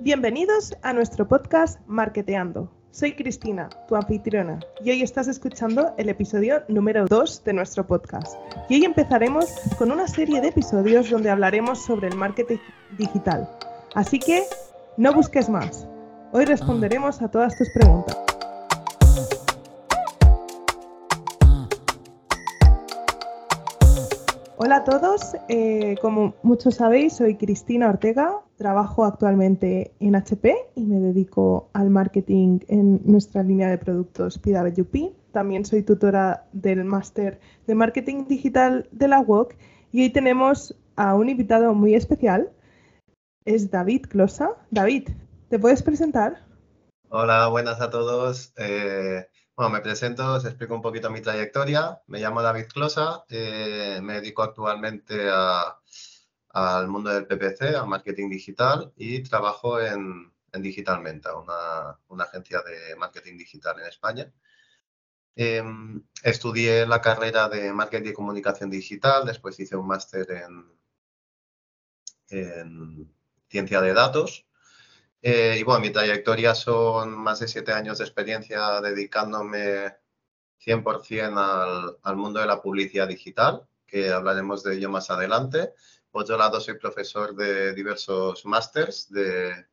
Bienvenidos a nuestro podcast Marketeando. Soy Cristina, tu anfitriona, y hoy estás escuchando el episodio número 2 de nuestro podcast. Y hoy empezaremos con una serie de episodios donde hablaremos sobre el marketing digital. Así que no busques más. Hoy responderemos a todas tus preguntas. Hola a todos, eh, como muchos sabéis, soy Cristina Ortega, trabajo actualmente en HP y me dedico al marketing en nuestra línea de productos PWP. También soy tutora del máster de marketing digital de la UOC y hoy tenemos a un invitado muy especial, es David Closa. David, ¿te puedes presentar? Hola, buenas a todos. Eh, bueno, me presento, os explico un poquito mi trayectoria. Me llamo David Closa, eh, me dedico actualmente al mundo del PPC, al marketing digital y trabajo en, en Digitalmenta, una, agencia de marketing digital en España. Em, estudié la carrera de marketing y comunicación digital, después hice un máster en ciencia de datos eh, y bueno, mi trayectoria son más de siete años de experiencia dedicándome 100% al, al mundo de la publicidad digital, que hablaremos de ello más adelante. Por otro lado, soy profesor de diversos másters de,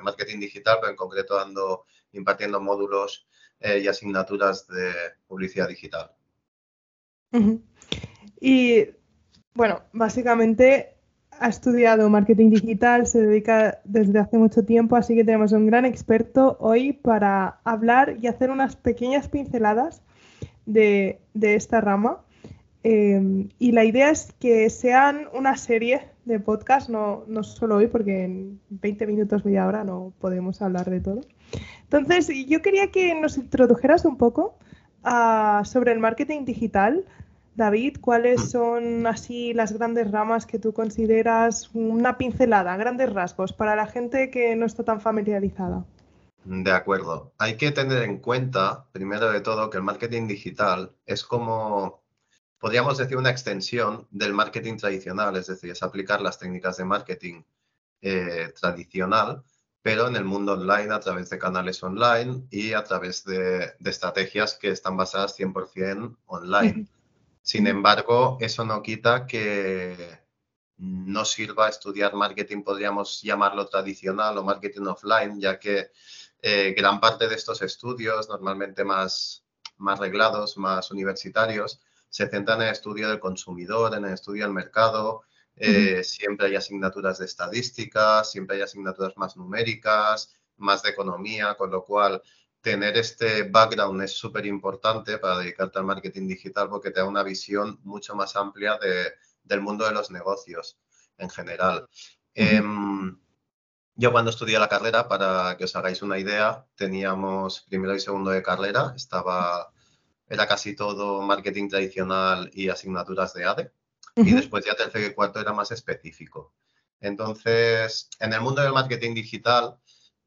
marketing digital, pero en concreto ando impartiendo módulos eh, y asignaturas de publicidad digital. Y bueno, básicamente ha estudiado marketing digital, se dedica desde hace mucho tiempo, así que tenemos un gran experto hoy para hablar y hacer unas pequeñas pinceladas de, esta rama. Em, y la idea es que sean una serie de podcasts, no, no solo hoy, porque en 20 minutos, media hora no podemos hablar de todo. Entonces, yo quería que nos introdujeras un poco ah, sobre el marketing digital, David, ¿cuáles mm. son así las grandes ramas que tú consideras una pincelada, grandes rasgos para la gente que no está tan familiarizada? De acuerdo. Hay que tener en cuenta, primero de todo, que el marketing digital es como, podríamos decir, una extensión del marketing tradicional, es decir, es aplicar las técnicas de marketing eh, tradicional, pero en el mundo online, a través de canales online y a través de, de estrategias que están basadas 100% online. Sin embargo, eso no quita que no sirva estudiar marketing, podríamos llamarlo tradicional o marketing offline, ya que eh, gran parte de estos estudios, normalmente más, más reglados, más universitarios, se centran en el estudio del consumidor, en el estudio del mercado. Eh, siempre hay asignaturas de estadística, siempre hay asignaturas más numéricas, más de economía, con lo cual tener este background es súper importante para dedicarte al marketing digital porque te da una visión mucho más amplia de, del mundo de los negocios en general. Em, yo cuando estudié la carrera, para que os hagáis una idea, teníamos primero y segundo de carrera, estaba, era casi todo marketing tradicional y asignaturas de ADE, y después ya tercero y cuarto era más específico. Entonces, en el mundo del marketing digital,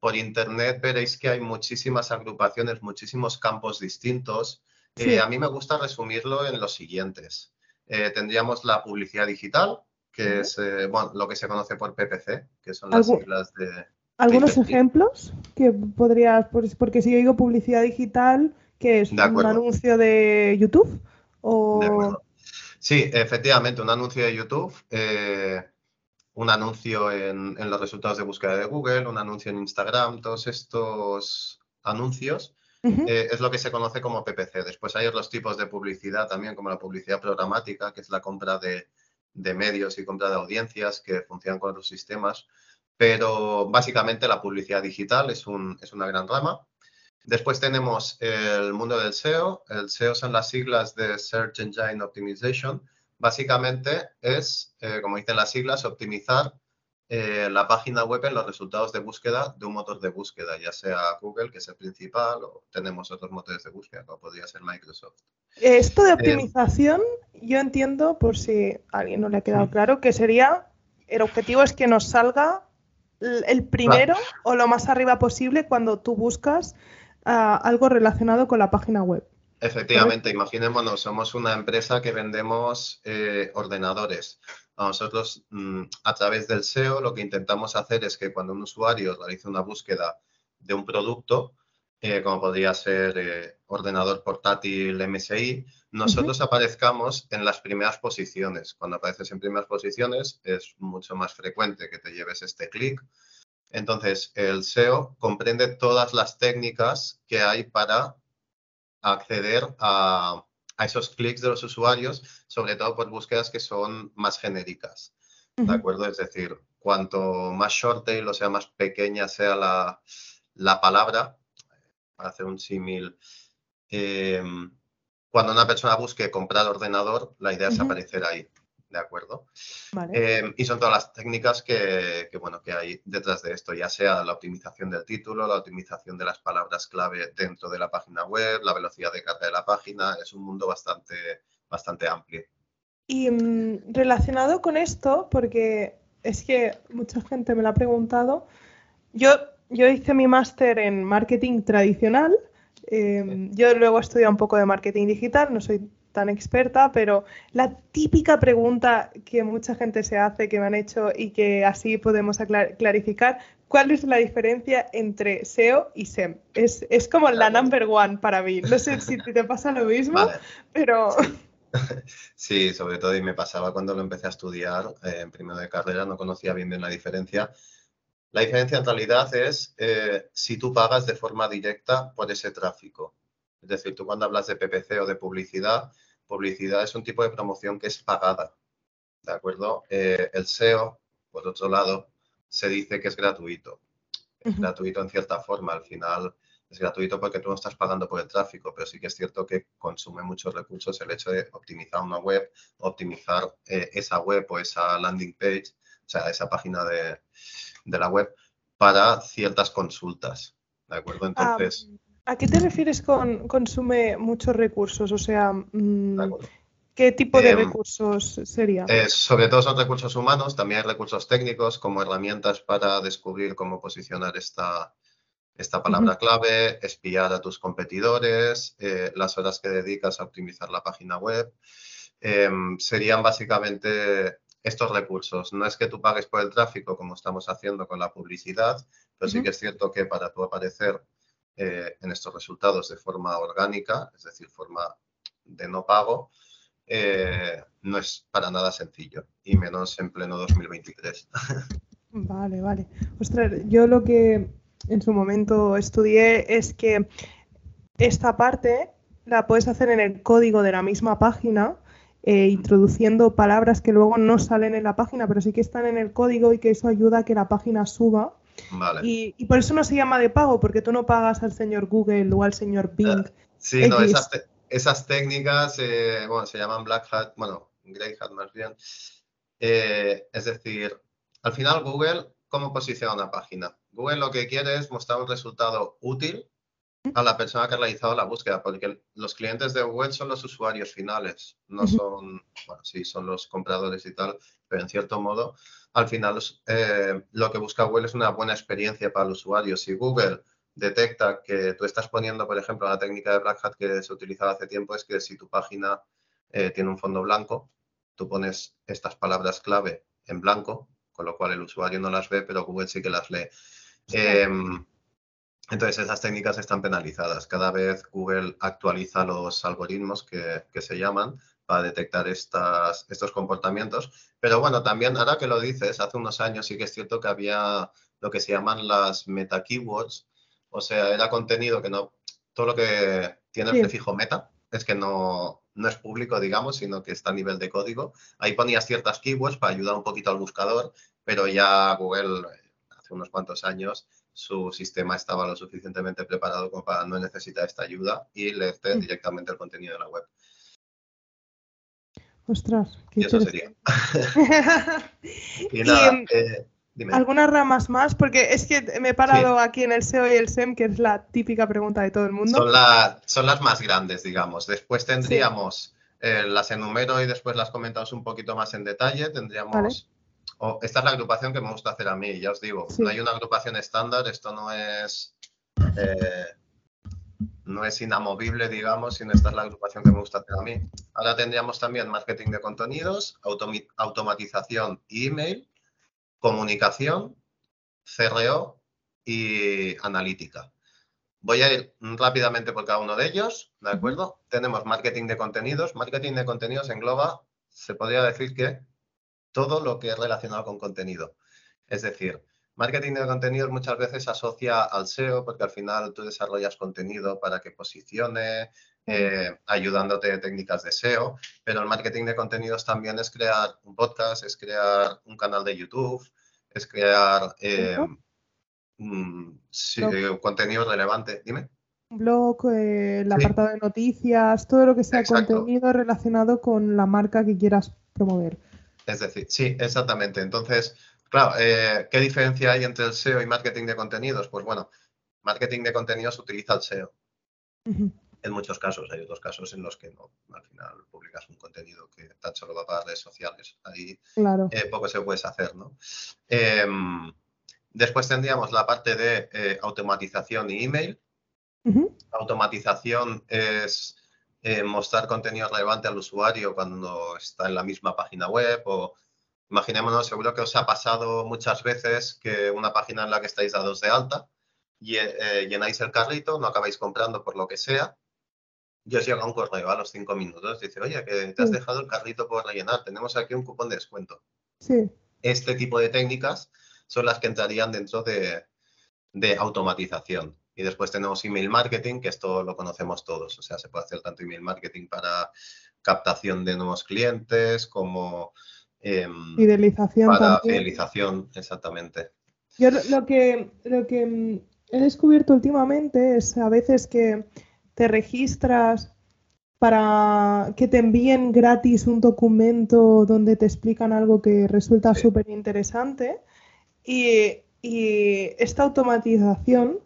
por internet veréis que hay muchísimas agrupaciones, muchísimos campos distintos. Eh, a mí me gusta resumirlo en los siguientes. Eh, tendríamos la publicidad digital, que es eh, bueno, lo que se conoce por PPC, que son las siglas de... ¿Algunos ejemplos que podrías, porque si yo digo publicidad digital, que es un anuncio de YouTube? O... sí, efectivamente, un anuncio de YouTube un anuncio en, los resultados de búsqueda de Google, un anuncio en Instagram, todos estos anuncios eh, es lo que se conoce como PPC. Después hay otros tipos de publicidad también, como la publicidad programática, que es la compra de, medios y compra de audiencias que funcionan con otros sistemas. Pero básicamente la publicidad digital es, un, es una gran rama. Después tenemos el mundo del SEO. El SEO son las siglas de Search Engine Optimization, Básicamente es, eh, como dicen las siglas, optimizar eh, la página web en los resultados de búsqueda de un motor de búsqueda, ya sea Google, que es el principal, o tenemos otros motores de búsqueda, como podría ser Microsoft. Esto de eh, optimización, yo entiendo, por si a alguien no le ha quedado claro, que sería, el objetivo es que nos salga el primero o lo más arriba posible cuando tú buscas ah, algo relacionado con la página web. Efectivamente, imaginémonos, somos una empresa que vendemos eh, ordenadores. A nosotros, mm, a través del SEO, lo que intentamos hacer es que cuando un usuario realice una búsqueda de un producto, eh, como podría ser eh, ordenador portátil MSI, nosotros aparezcamos en las primeras posiciones. Cuando apareces en primeras posiciones es mucho más frecuente que te lleves este clic. Entonces, el SEO comprende todas las técnicas que hay para acceder a, esos clics de los usuarios, sobre todo por búsquedas que son más genéricas. ¿De acuerdo? Es decir, cuanto más short tail, o sea, más pequeña sea la, palabra, para hacer un símil, em, cuando una persona busque comprar ordenador, la idea es aparecer ahí. ¿De acuerdo? Em, y son todas las técnicas que, bueno, que hay detrás de esto, ya sea la optimización del título, la optimización de las palabras clave dentro de la página web, la velocidad de carga de la página, es un mundo bastante, bastante amplio. Y mm, relacionado con esto, porque es que mucha gente me lo ha preguntado, yo, yo hice mi máster en marketing tradicional, em, yo luego he estudiado un poco de marketing digital, no soy tan experta, pero la típica pregunta que mucha gente se hace, que me han hecho y que así podemos clarificar, ¿cuál es la diferencia entre SEO y SEM? Es, como la number one para mí. No sé si te pasa lo mismo, pero... Sí, sobre todo, y me pasaba cuando lo empecé a estudiar eh, en primero de carrera, no conocía bien bien la diferencia. La diferencia en realidad es eh, si tú pagas de forma directa por ese tráfico. Es decir, tú cuando hablas de PPC o de publicidad, publicidad es un tipo de promoción que es pagada. ¿De acuerdo? Eh, el SEO, por otro lado, se dice que es gratuito. Es gratuito en cierta forma. Al final es gratuito porque tú no estás pagando por el tráfico, pero sí que es cierto que consume muchos recursos el hecho de optimizar una web, optimizar eh, esa web o esa landing page, o sea, esa página de, la web para ciertas consultas. ¿De acuerdo? Entonces. ¿A qué te refieres con consume muchos recursos? O sea, mm, ¿qué tipo de em, recursos sería? Eh, sobre todo son recursos humanos, también hay recursos técnicos como herramientas para descubrir cómo posicionar esta, esta palabra clave, espiar a tus competidores, eh, las horas que dedicas a optimizar la página web. Em, serían básicamente estos recursos. No es que tú pagues por el tráfico como estamos haciendo con la publicidad, pero sí que es cierto que para tú aparecer eh, en estos resultados de forma orgánica, es decir, forma de no pago, eh, no es para nada sencillo, y menos en pleno 2023. Vale, vale. Ostras, yo lo que en su momento estudié es que esta parte la puedes hacer en el código de la misma página, eh, introduciendo palabras que luego no salen en la página, pero sí que están en el código y que eso ayuda a que la página suba y, por eso no se llama de pago, porque tú no pagas al señor Google o al señor Bing. Eh, sí, no, esas, técnicas eh, bueno, se llaman Black Hat, bueno, Grey Hat más bien. Eh, es decir, al final Google, ¿cómo posiciona una página? Google lo que quiere es mostrar un resultado útil a la persona que ha realizado la búsqueda, porque los clientes de Google son los usuarios finales, no son, bueno, sí, son los compradores y tal, pero en cierto modo al final eh, lo que busca Google es una buena experiencia para el usuario. Si Google detecta que tú estás poniendo, por ejemplo, la técnica de Black Hat que se utilizaba hace tiempo, es que si tu página eh, tiene un fondo blanco, tú pones estas palabras clave en blanco, con lo cual el usuario no las ve, pero Google sí que las lee. Em, entonces, esas técnicas están penalizadas. Cada vez Google actualiza los algoritmos que, que se llaman para detectar estas, estos comportamientos. Pero bueno, también ahora que lo dices, hace unos años sí que es cierto que había lo que se llaman las meta keywords, o sea, era contenido que no, todo lo que tiene el prefijo meta es que no, no es público, digamos, sino que está a nivel de código. Ahí ponías ciertas keywords para ayudar un poquito al buscador, pero ya Google hace unos cuantos años su sistema estaba lo suficientemente preparado como para no necesitar esta ayuda y leerte directamente el contenido de la web. Ostras, qué y eso sería. y nada, eh, ¿Algunas ramas más? Porque es que me he parado aquí en el SEO y el SEM, que es la típica pregunta de todo el mundo. Son, son las más grandes, digamos. Después tendríamos, eh, las enumero y después las comentamos un poquito más en detalle. Tendríamos, esta es la agrupación que me gusta hacer a mí, ya os digo. No hay una agrupación estándar, esto no es... Eh, no es inamovible, digamos, sino esta es la agrupación que me gusta hacer a mí. Ahora tendríamos también marketing de contenidos, automatización y email, comunicación, CRO y analítica. Voy a ir rápidamente por cada uno de ellos, ¿de acuerdo? Tenemos marketing de contenidos. Marketing de contenidos engloba, se podría decir que todo lo que es relacionado con contenido. Es decir, marketing de contenidos muchas veces se asocia al SEO porque al final tú desarrollas contenido para que posicione, eh, ayudándote de técnicas de SEO, pero el marketing de contenidos también es crear un podcast, es crear un canal de YouTube, es crear eh, Mm, sí, eh, contenido relevante. Dime. Un blog, eh, el apartado de noticias, todo lo que sea contenido relacionado con la marca que quieras promover. Es decir, sí, exactamente. Entonces, claro, eh, ¿qué diferencia hay entre el SEO y marketing de contenidos? Pues bueno, marketing de contenidos utiliza el SEO. En muchos casos, hay otros casos en los que no, al final publicas un contenido que tan solo va para redes sociales. Ahí poco se puede hacer, ¿no? Em, Después tendríamos la parte de eh, automatización y email. Automatización es eh, mostrar contenido relevante al usuario cuando está en la misma página web o imaginémonos, seguro que os ha pasado muchas veces que una página en la que estáis dados de alta y, eh, llenáis el carrito, no acabáis comprando por lo que sea y os llega un correo a los cinco minutos. Dice, oye, que te has dejado el carrito por rellenar, tenemos aquí un cupón de descuento. Sí. Este tipo de técnicas son las que entrarían dentro de, automatización. Y después tenemos email marketing, que esto lo conocemos todos. O sea, se puede hacer tanto email marketing para captación de nuevos clientes como em, fidelización. Para fidelización, exactamente. Yo lo que, lo que mm, he descubierto últimamente es a veces que te registras para que te envíen gratis un documento donde te explican algo que resulta súper interesante y, esta automatización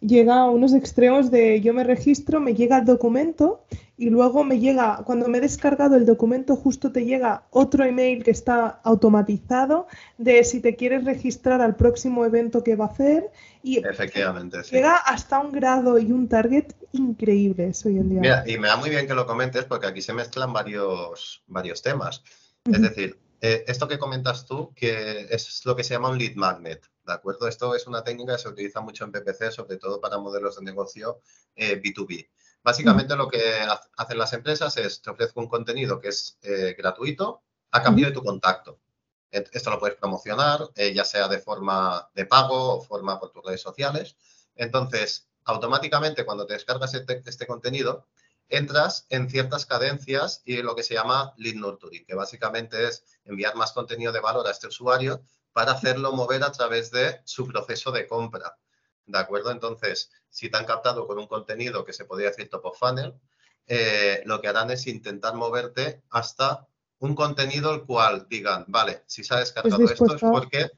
llega a unos extremos de yo me registro, me llega el documento y luego me llega, cuando me he descargado el documento, justo te llega otro email que está automatizado de si te quieres registrar al próximo evento que va a hacer. Y Efectivamente, llega hasta un grado y un target increíbles hoy en día. Mira, y me da muy bien que lo comentes porque aquí se mezclan varios, varios temas. Es decir, eh, esto que comentas tú, que es lo que se llama un lead magnet, ¿de acuerdo? Esto es una técnica que se utiliza mucho en PPC, sobre todo para modelos de negocio B2B. Eh, Básicamente lo que hacen las empresas es, te ofrezco un contenido que es eh, gratuito a cambio de tu contacto. Esto lo puedes promocionar, ya sea de forma de pago o forma por tus redes sociales. Entonces, automáticamente cuando te descargas este, este contenido, entras en ciertas cadencias y lo que se llama lead nurturing, que básicamente es enviar más contenido de valor a este usuario para hacerlo mover a través de su proceso de compra. ¿De acuerdo? Entonces, si te han captado con un contenido que se podría decir top of funnel, eh, lo que harán es intentar moverte hasta un contenido el cual digan, vale, si se ha descargado esto es porque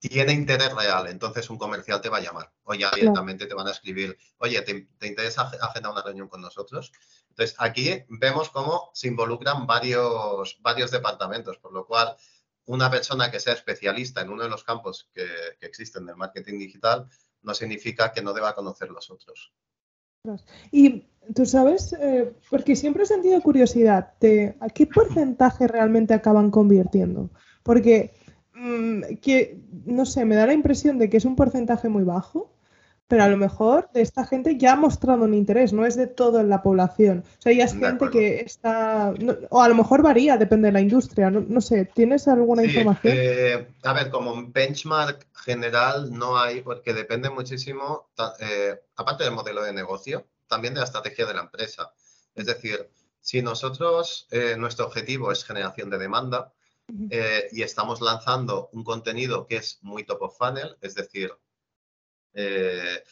tiene interés real, entonces un comercial te va a llamar o ya directamente te van a escribir, oye, ¿te, interesa agendar una reunión con nosotros? Entonces, aquí vemos cómo se involucran varios, varios departamentos, por lo cual una persona que sea especialista en uno de los campos que, existen del marketing digital no significa que no deba conocer los otros. Y tú sabes, eh, porque siempre he sentido curiosidad de a qué porcentaje realmente acaban convirtiendo. Porque Mm, que, no sé, me da la impresión de que es un porcentaje muy bajo, pero a lo mejor de esta gente ya ha mostrado un interés, no es de todo en la población. O sea, ya es gente que está, o a lo mejor varía, depende de la industria, no, sé, ¿tienes alguna información? Eh, a ver, como un benchmark general no hay, porque depende muchísimo, eh, aparte del modelo de negocio, también de la estrategia de la empresa. Es decir, si nosotros, eh, nuestro objetivo es generación de demanda, eh, y estamos lanzando un contenido que es muy top of funnel, es decir, eh,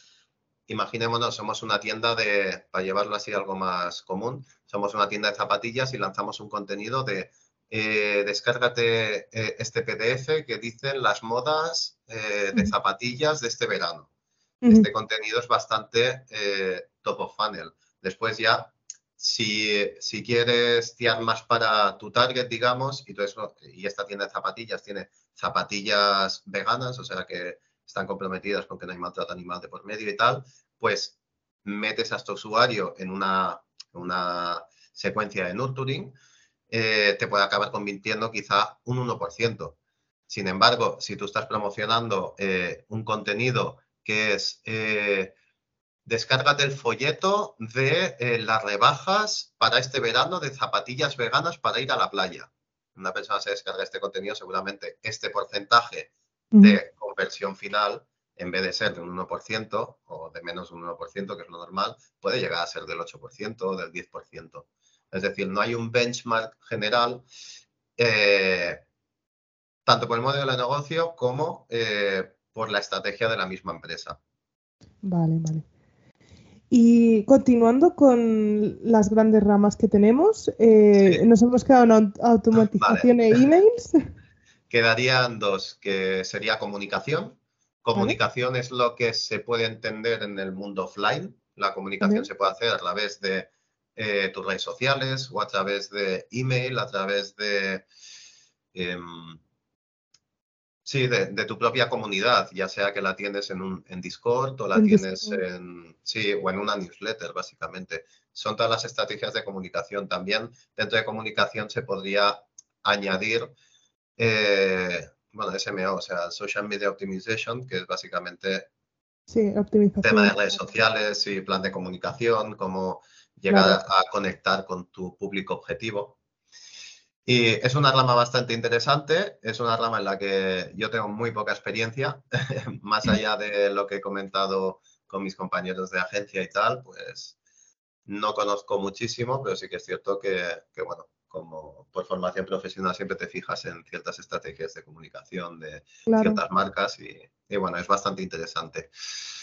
imaginémonos, somos una tienda de, para llevarlo así algo más común, somos una tienda de zapatillas y lanzamos un contenido de eh, descárgate este PDF que dicen las modas de zapatillas de este verano. Este contenido es bastante top of funnel. Después ya si, quieres tirar más para tu target, digamos, y, todo eso, y esta tienda de zapatillas tiene zapatillas veganas, o sea que están comprometidas con que no hay maltrato animal de por medio y tal, pues metes a este usuario en una, una secuencia de nurturing, eh, te puede acabar convirtiendo quizá un 1%. Sin embargo, si tú estás promocionando eh, un contenido que es eh, descárgate el folleto de las rebajas para este verano de zapatillas veganas para ir a la playa. Una persona se descarga este contenido, seguramente este porcentaje de conversión final, en vez de ser de un 1% o de menos de un 1%, que es lo normal, puede llegar a ser del 8% o del 10%. Es decir, no hay un benchmark general eh, tanto por el modelo de negocio como eh, por la estrategia de la misma empresa. Vale, vale. Y continuando con las grandes ramas que tenemos, eh, nos hemos quedado en automatización e emails. Quedarían dos, que sería comunicación. Comunicación es lo que se puede entender en el mundo offline. La comunicación se puede hacer a través de eh, tus redes sociales o a través de email, a través de, em, sí, de, tu propia comunidad, ya sea que la tienes en, un, en Discord o la tienes en, sí, o en una newsletter, básicamente. Son todas las estrategias de comunicación. También dentro de comunicación se podría añadir, eh, bueno, SMO, o sea, Social Media Optimization, que es básicamente sí, optimización. tema de redes sociales y plan de comunicación, como llegar a conectar con tu público objetivo. Y es una rama bastante interesante, es una rama en la que yo tengo muy poca experiencia, más allá de lo que he comentado con mis compañeros de agencia y tal, pues no conozco muchísimo, pero sí que es cierto que, bueno, como por formación profesional siempre te fijas en ciertas estrategias de comunicación de ciertas marcas y, bueno, es bastante interesante.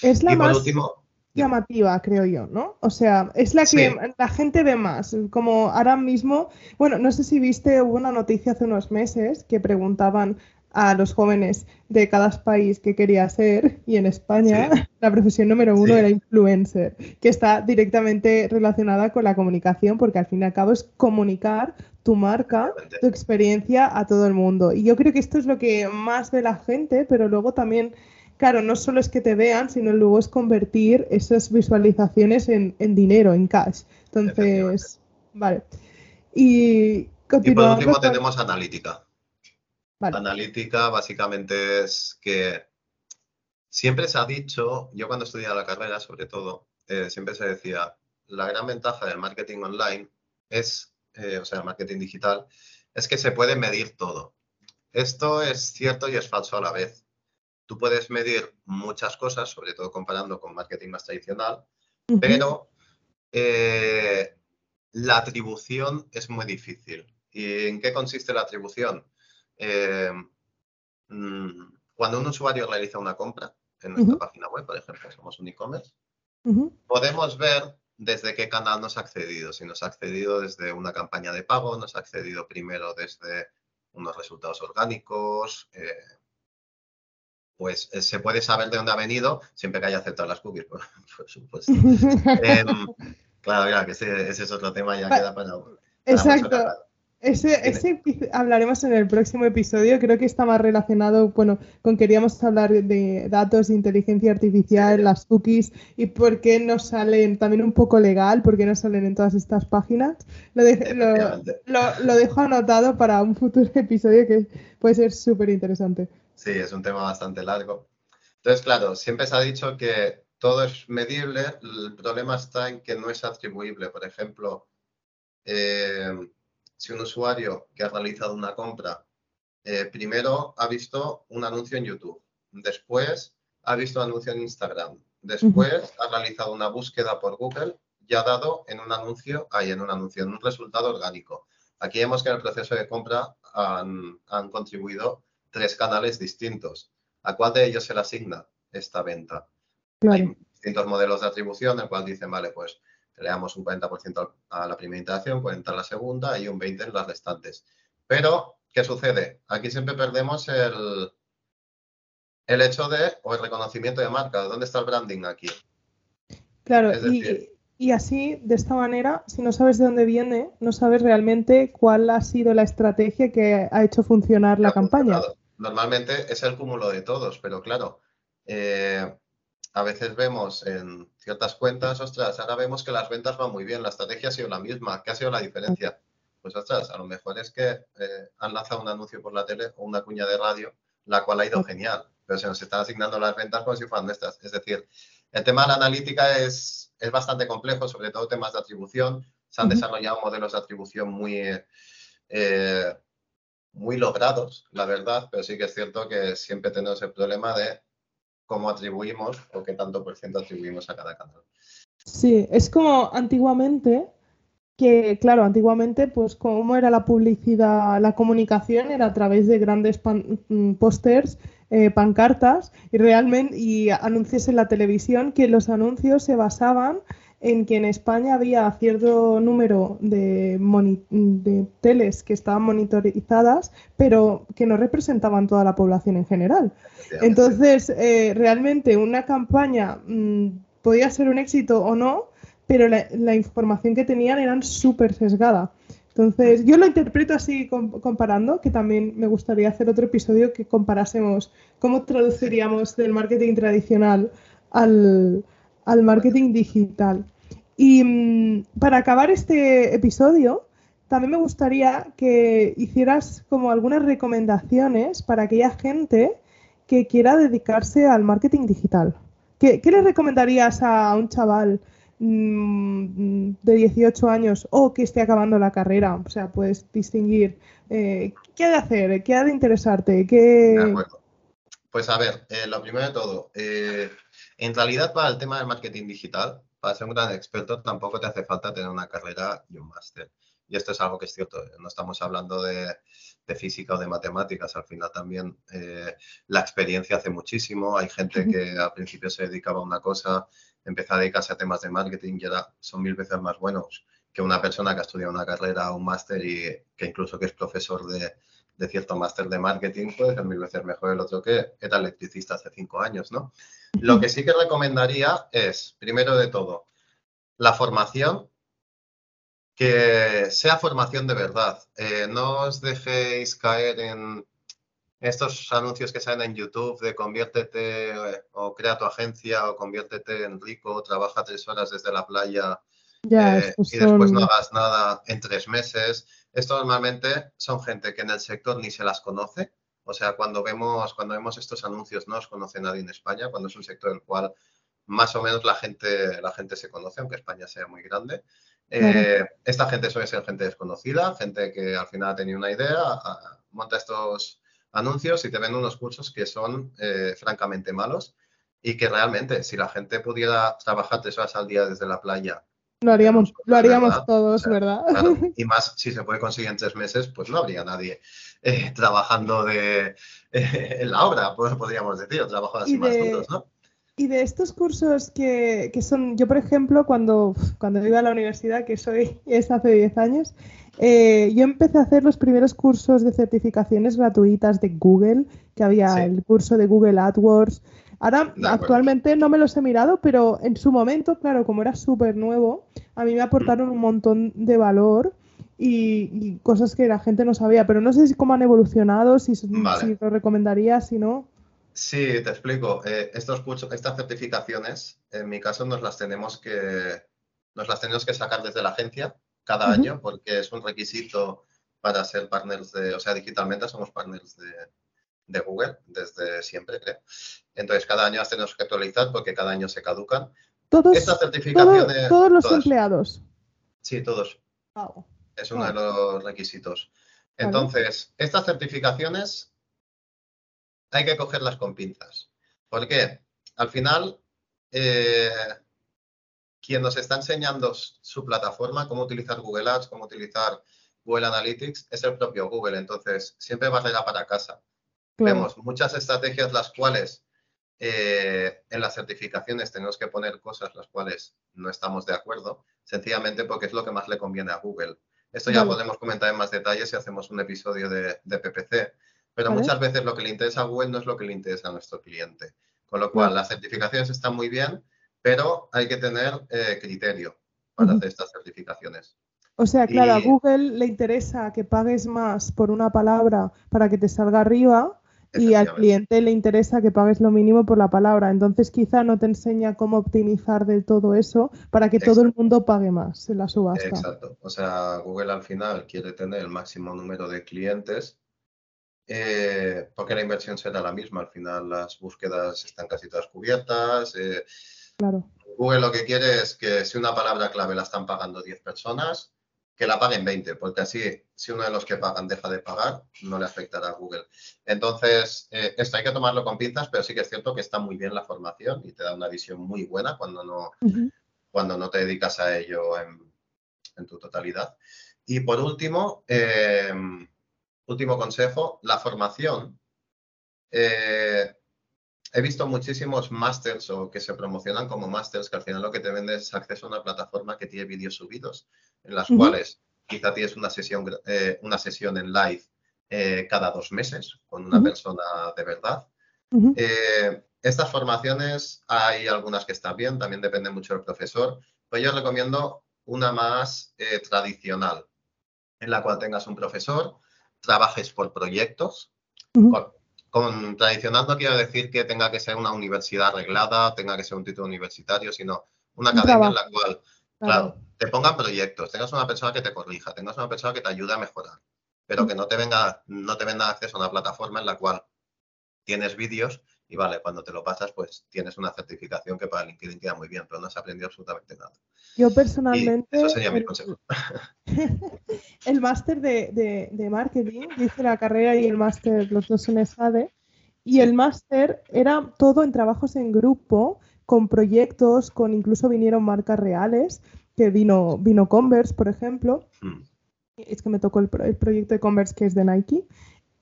Es la y por último, llamativa, creo yo, ¿no? O sea, es la que la gente ve más, como ahora mismo, bueno, no sé si viste, hubo una noticia hace unos meses que preguntaban a los jóvenes de cada país qué quería ser y en España la profesión número uno era influencer, que está directamente relacionada con la comunicación porque al fin y al cabo es comunicar tu marca, tu experiencia a todo el mundo. Y yo creo que esto es lo que más ve la gente, pero luego también claro, no solo es que te vean, sino luego es convertir esas visualizaciones en, dinero, en cash. Entonces, vale. Y, y por último tenemos analítica. Analítica básicamente es que siempre se ha dicho, yo cuando estudiaba la carrera sobre todo, eh, siempre se decía, la gran ventaja del marketing online es, eh, o sea, el marketing digital, es que se puede medir todo. Esto es cierto y es falso a la vez. Tú puedes medir muchas cosas, sobre todo comparando con marketing más tradicional, pero eh, la atribución es muy difícil. ¿Y en qué consiste la atribución? Eh, mm, cuando un usuario realiza una compra en nuestra página web, por ejemplo, somos un e-commerce, podemos ver desde qué canal nos ha accedido. Si nos ha accedido desde una campaña de pago, nos ha accedido primero desde unos resultados orgánicos, eh, pues eh, se puede saber de dónde ha venido siempre que haya aceptado las cookies, por, supuesto. Em, claro, claro, que ese, es otro tema, ya queda para. Exacto. Ese, ese, hablaremos en el próximo episodio. Creo que está más relacionado, bueno, con queríamos hablar de datos, de inteligencia artificial, las cookies y por qué no salen, también un poco legal, por qué no salen en todas estas páginas. Lo, lo, lo dejo anotado para un futuro episodio que puede ser súper interesante. Sí, es un tema bastante largo. Entonces, claro, siempre se ha dicho que todo es medible, el problema está en que no es atribuible. Por ejemplo, eh, si un usuario que ha realizado una compra eh, primero ha visto un anuncio en YouTube, después ha visto un anuncio en Instagram, después ha realizado una búsqueda por Google y ha dado en un anuncio, ahí en un anuncio, en un resultado orgánico. Aquí vemos que en el proceso de compra han, han contribuido tres canales distintos. ¿A cuál de ellos se le asigna esta venta? Hay distintos modelos de atribución, en el cual dicen, vale, pues le damos un 40% a la primera interacción, 40% a la segunda y un 20% en las restantes. Pero, ¿qué sucede? Aquí siempre perdemos el, el hecho de, o el reconocimiento de marca. ¿Dónde está el branding aquí? Claro, y, y, así, de esta manera, si no sabes de dónde viene, no sabes realmente cuál ha sido la estrategia que ha hecho funcionar la campaña normalmente es el cúmulo de todos, pero claro, eh, a veces vemos en ciertas cuentas, ostras, ahora vemos que las ventas van muy bien, la estrategia ha sido la misma, ¿qué ha sido la diferencia? Pues ostras, a lo mejor es que eh, han lanzado un anuncio por la tele o una cuña de radio, la cual ha ido genial, pero se nos están asignando las ventas como si fueran nuestras. Es decir, el tema de la analítica es, es bastante complejo, sobre todo temas de atribución. Se han desarrollado modelos de atribución muy, eh, muy logrados, la verdad, pero sí que es cierto que siempre tenemos el problema de cómo atribuimos o qué tanto por ciento atribuimos a cada canal. Sí, es como antiguamente, que claro, antiguamente, pues cómo era la publicidad, la comunicación era a través de grandes mm, pósters, eh, pancartas y realmente y anuncios en la televisión, que los anuncios se basaban en que en España había cierto número de, de, teles que estaban monitorizadas, pero que no representaban toda la población en general. Entonces, eh, realmente una campaña mm, podía ser un éxito o no, pero la, información que tenían era súper sesgada. Entonces, yo lo interpreto así comparando, que también me gustaría hacer otro episodio que comparásemos cómo traduciríamos del marketing tradicional al, al marketing digital. Y mm, para acabar este episodio, también me gustaría que hicieras como algunas recomendaciones para aquella gente que quiera dedicarse al marketing digital. ¿Qué, le recomendarías a un chaval mm, de 18 años o que esté acabando la carrera? O sea, puedes distinguir eh, qué ha de hacer, qué ha de interesarte, qué... Pues a ver, eh, lo primero de todo, eh, en realidad, para el tema del marketing digital, para ser un gran experto, tampoco te hace falta tener una carrera y un máster. Y esto es algo que es cierto, ¿eh? no estamos hablando de, física o de matemáticas, al final también eh, la experiencia hace muchísimo. Hay gente que al principio se dedicaba a una cosa, empezó a dedicarse a temas de marketing y ahora son mil veces más buenos que una persona que ha estudiado una carrera o un máster y que incluso que es profesor de, de cierto máster de marketing puede ser mil veces mejor el otro que era electricista hace cinco años, ¿no? Lo que sí que recomendaría es, primero de todo, la formación, que sea formación de verdad. Eh, no os dejéis caer en estos anuncios que salen en YouTube de conviértete o crea tu agencia o conviértete en rico, o trabaja tres horas desde la playa eh, y después no hagas nada en tres meses. Esto normalmente son gente que en el sector ni se las conoce. O sea, cuando vemos, cuando vemos estos anuncios no os conoce nadie en España, cuando es un sector en el cual más o menos la gente, la gente se conoce, aunque España sea muy grande. Eh, esta gente suele ser gente desconocida, gente que al final ha tenido una idea, monta estos anuncios y te ven unos cursos que son eh, francamente malos y que realmente si la gente pudiera trabajar tres horas al día desde la playa lo haríamos, lo haríamos todos, ¿verdad? Y más si se puede conseguir en tres meses, pues no habría nadie eh, trabajando de, eh, en la obra, pues, podríamos decir, o trabajos así más duros, ¿no? Y de estos cursos que, que, son, yo por ejemplo, cuando, cuando iba a la universidad, que soy, es hace 10 años, eh, yo empecé a hacer los primeros cursos de certificaciones gratuitas de Google, que había el curso de Google AdWords, Ahora, actualmente no me los he mirado, pero en su momento, claro, como era súper nuevo, a mí me aportaron un montón de valor y, cosas que la gente no sabía. Pero no sé si cómo han evolucionado, si, si lo recomendarías, si no. Sí, te explico. Eh, estos cursos, estas certificaciones, en mi caso, nos las tenemos que, nos las tenemos que sacar desde la agencia cada año porque es un requisito para ser partners de, o sea, digitalmente somos partners de, de Google desde siempre, creo. Entonces, cada año las tenemos que actualizar porque cada año se caducan. Todos, Estas certificaciones, todos los empleados. Sí, todos. Es uno de los requisitos. Entonces, estas certificaciones hay que cogerlas con pinzas. ¿Por qué? Al final, eh, quien nos está enseñando su plataforma, cómo utilizar Google Ads, cómo utilizar Google Analytics, es el propio Google. Entonces, siempre va a para casa. Vemos muchas estrategias las cuales eh, en las certificaciones tenemos que poner cosas las cuales no estamos de acuerdo, sencillamente porque es lo que más le conviene a Google. Esto ya podemos comentar en más detalles si hacemos un episodio de, PPC, pero muchas veces lo que le interesa a Google no es lo que le interesa a nuestro cliente. Con lo cual, las certificaciones están muy bien, pero hay que tener eh, criterio para hacer estas certificaciones. O sea, claro, a Google le interesa que pagues más por una palabra para que te salga arriba y al cliente le interesa que pagues lo mínimo por la palabra. Entonces quizá no te enseña cómo optimizar del todo eso para que todo el mundo pague más en la subasta. Exacto. O sea, Google al final quiere tener el máximo número de clientes eh, porque la inversión será la misma. Al final las búsquedas están casi todas cubiertas. Eh, claro. Google lo que quiere es que si una palabra clave la están pagando 10 personas, que la paguen 20, porque así, si uno de los que pagan deja de pagar, no le afectará a Google. Entonces, eh, esto hay que tomarlo con pinzas, pero sí que es cierto que está muy bien la formación y te da una visión muy buena cuando no, cuando no te dedicas a ello en, en tu totalidad. Y por último, eh, último consejo, la formación. Eh, he visto muchísimos másters o que se promocionan como másters que al final lo que te venden es acceso a una plataforma que tiene vídeos subidos, en las cuales quizá tienes una sesión, eh, una sesión en live eh, cada dos meses con una persona de verdad. estas formaciones hay algunas que están bien, también depende mucho del profesor, pero yo recomiendo una más tradicional, en la cual tengas un profesor trabajes por proyectos. con, tradicional no quiero decir que tenga que ser una universidad arreglada, tenga que ser un título universitario, sino una academia en la cual, claro. te pongan proyectos, tengas una persona que te corrija, tengas una persona que te ayude a mejorar, pero que no te venga, no te venda acceso a una plataforma en la cual tienes vídeos y vale, cuando te lo pasas, pues tienes una certificación que para LinkedIn queda muy bien, pero no has aprendido absolutamente nada. Yo personalmente. eso sería mi consejo. el máster de, de, marketing, hice la carrera y el máster, los dos en ESADE, y el máster era todo en trabajos en grupo, con proyectos, con incluso vinieron marcas reales, que vino, vino Converse, por ejemplo. Hmm. Es que me tocó el, el proyecto de Converse que es de Nike.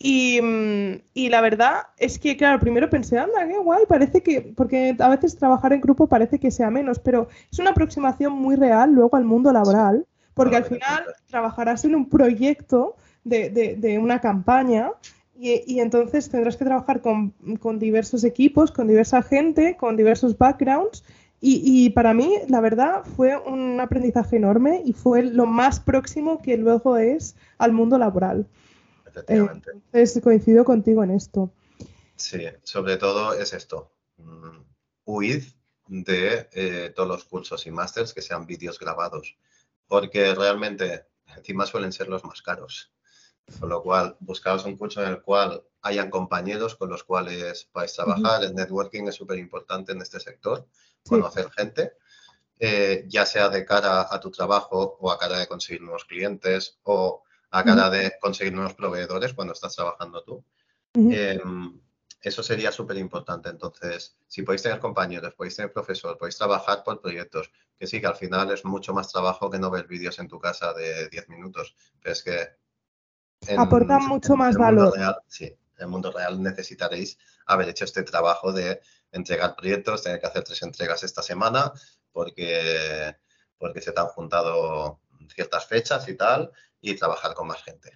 Mm, y, la verdad es que, claro, primero pensé, anda, qué guay, parece que, porque a veces trabajar en grupo parece que sea menos, pero es una aproximación muy real luego al mundo laboral, porque al final trabajarás en un proyecto de, una campaña y, entonces tendrás que trabajar con, diversos equipos, con diversa gente, con diversos backgrounds. Y, y, para mí, la verdad, fue un aprendizaje enorme y fue lo más próximo que luego es al mundo laboral efectivamente. Coincido contigo en esto. Sí, sobre todo es esto. Mm, huid de eh, todos los cursos y másters que sean vídeos grabados, porque realmente encima suelen ser los más caros. Con lo cual, buscaos un curso en el cual hayan compañeros con los cuales vais a trabajar. El networking es súper importante en este sector, conocer gente, eh, ya sea de cara a tu trabajo o a cara de conseguir nuevos clientes o a cara de conseguir nuevos proveedores cuando estás trabajando tú. Em, eso sería súper importante. Entonces, si podéis tener compañeros, podéis tener profesor, podéis trabajar por proyectos, que sí, que al final es mucho más trabajo que no ver vídeos en tu casa de 10 minutos. Pero es que... Aporta mucho más valor. sí, en el mundo real necesitaréis haber hecho este trabajo de entregar proyectos, tener que hacer tres entregas esta semana, porque, porque se te han juntado ciertas fechas y tal, y trabajar con más gente.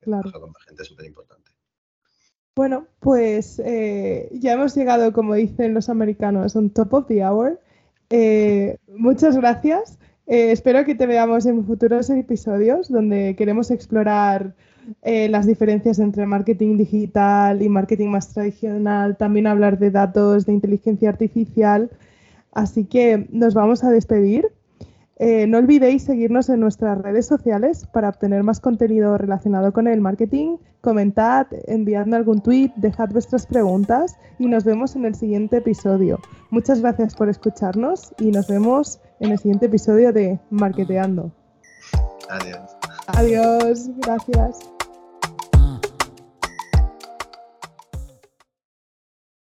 Claro. Trabajar con más gente es súper importante. Bueno, pues eh, ya hemos llegado, como dicen los americanos, on top of the hour. Eh, muchas gracias. Eh, espero que te veamos en futuros episodios donde queremos explorar las diferencias entre marketing digital y marketing más tradicional, también hablar de datos, de inteligencia artificial. Así que nos vamos a despedir. Eh, no olvidéis seguirnos en nuestras redes sociales para obtener más contenido relacionado con el marketing. Comentad, enviadme algún tweet, dejad vuestras preguntas y nos vemos en el siguiente episodio. Muchas gracias por escucharnos y nos vemos en el siguiente episodio de Marketeando. Adiós. Adiós, gracias.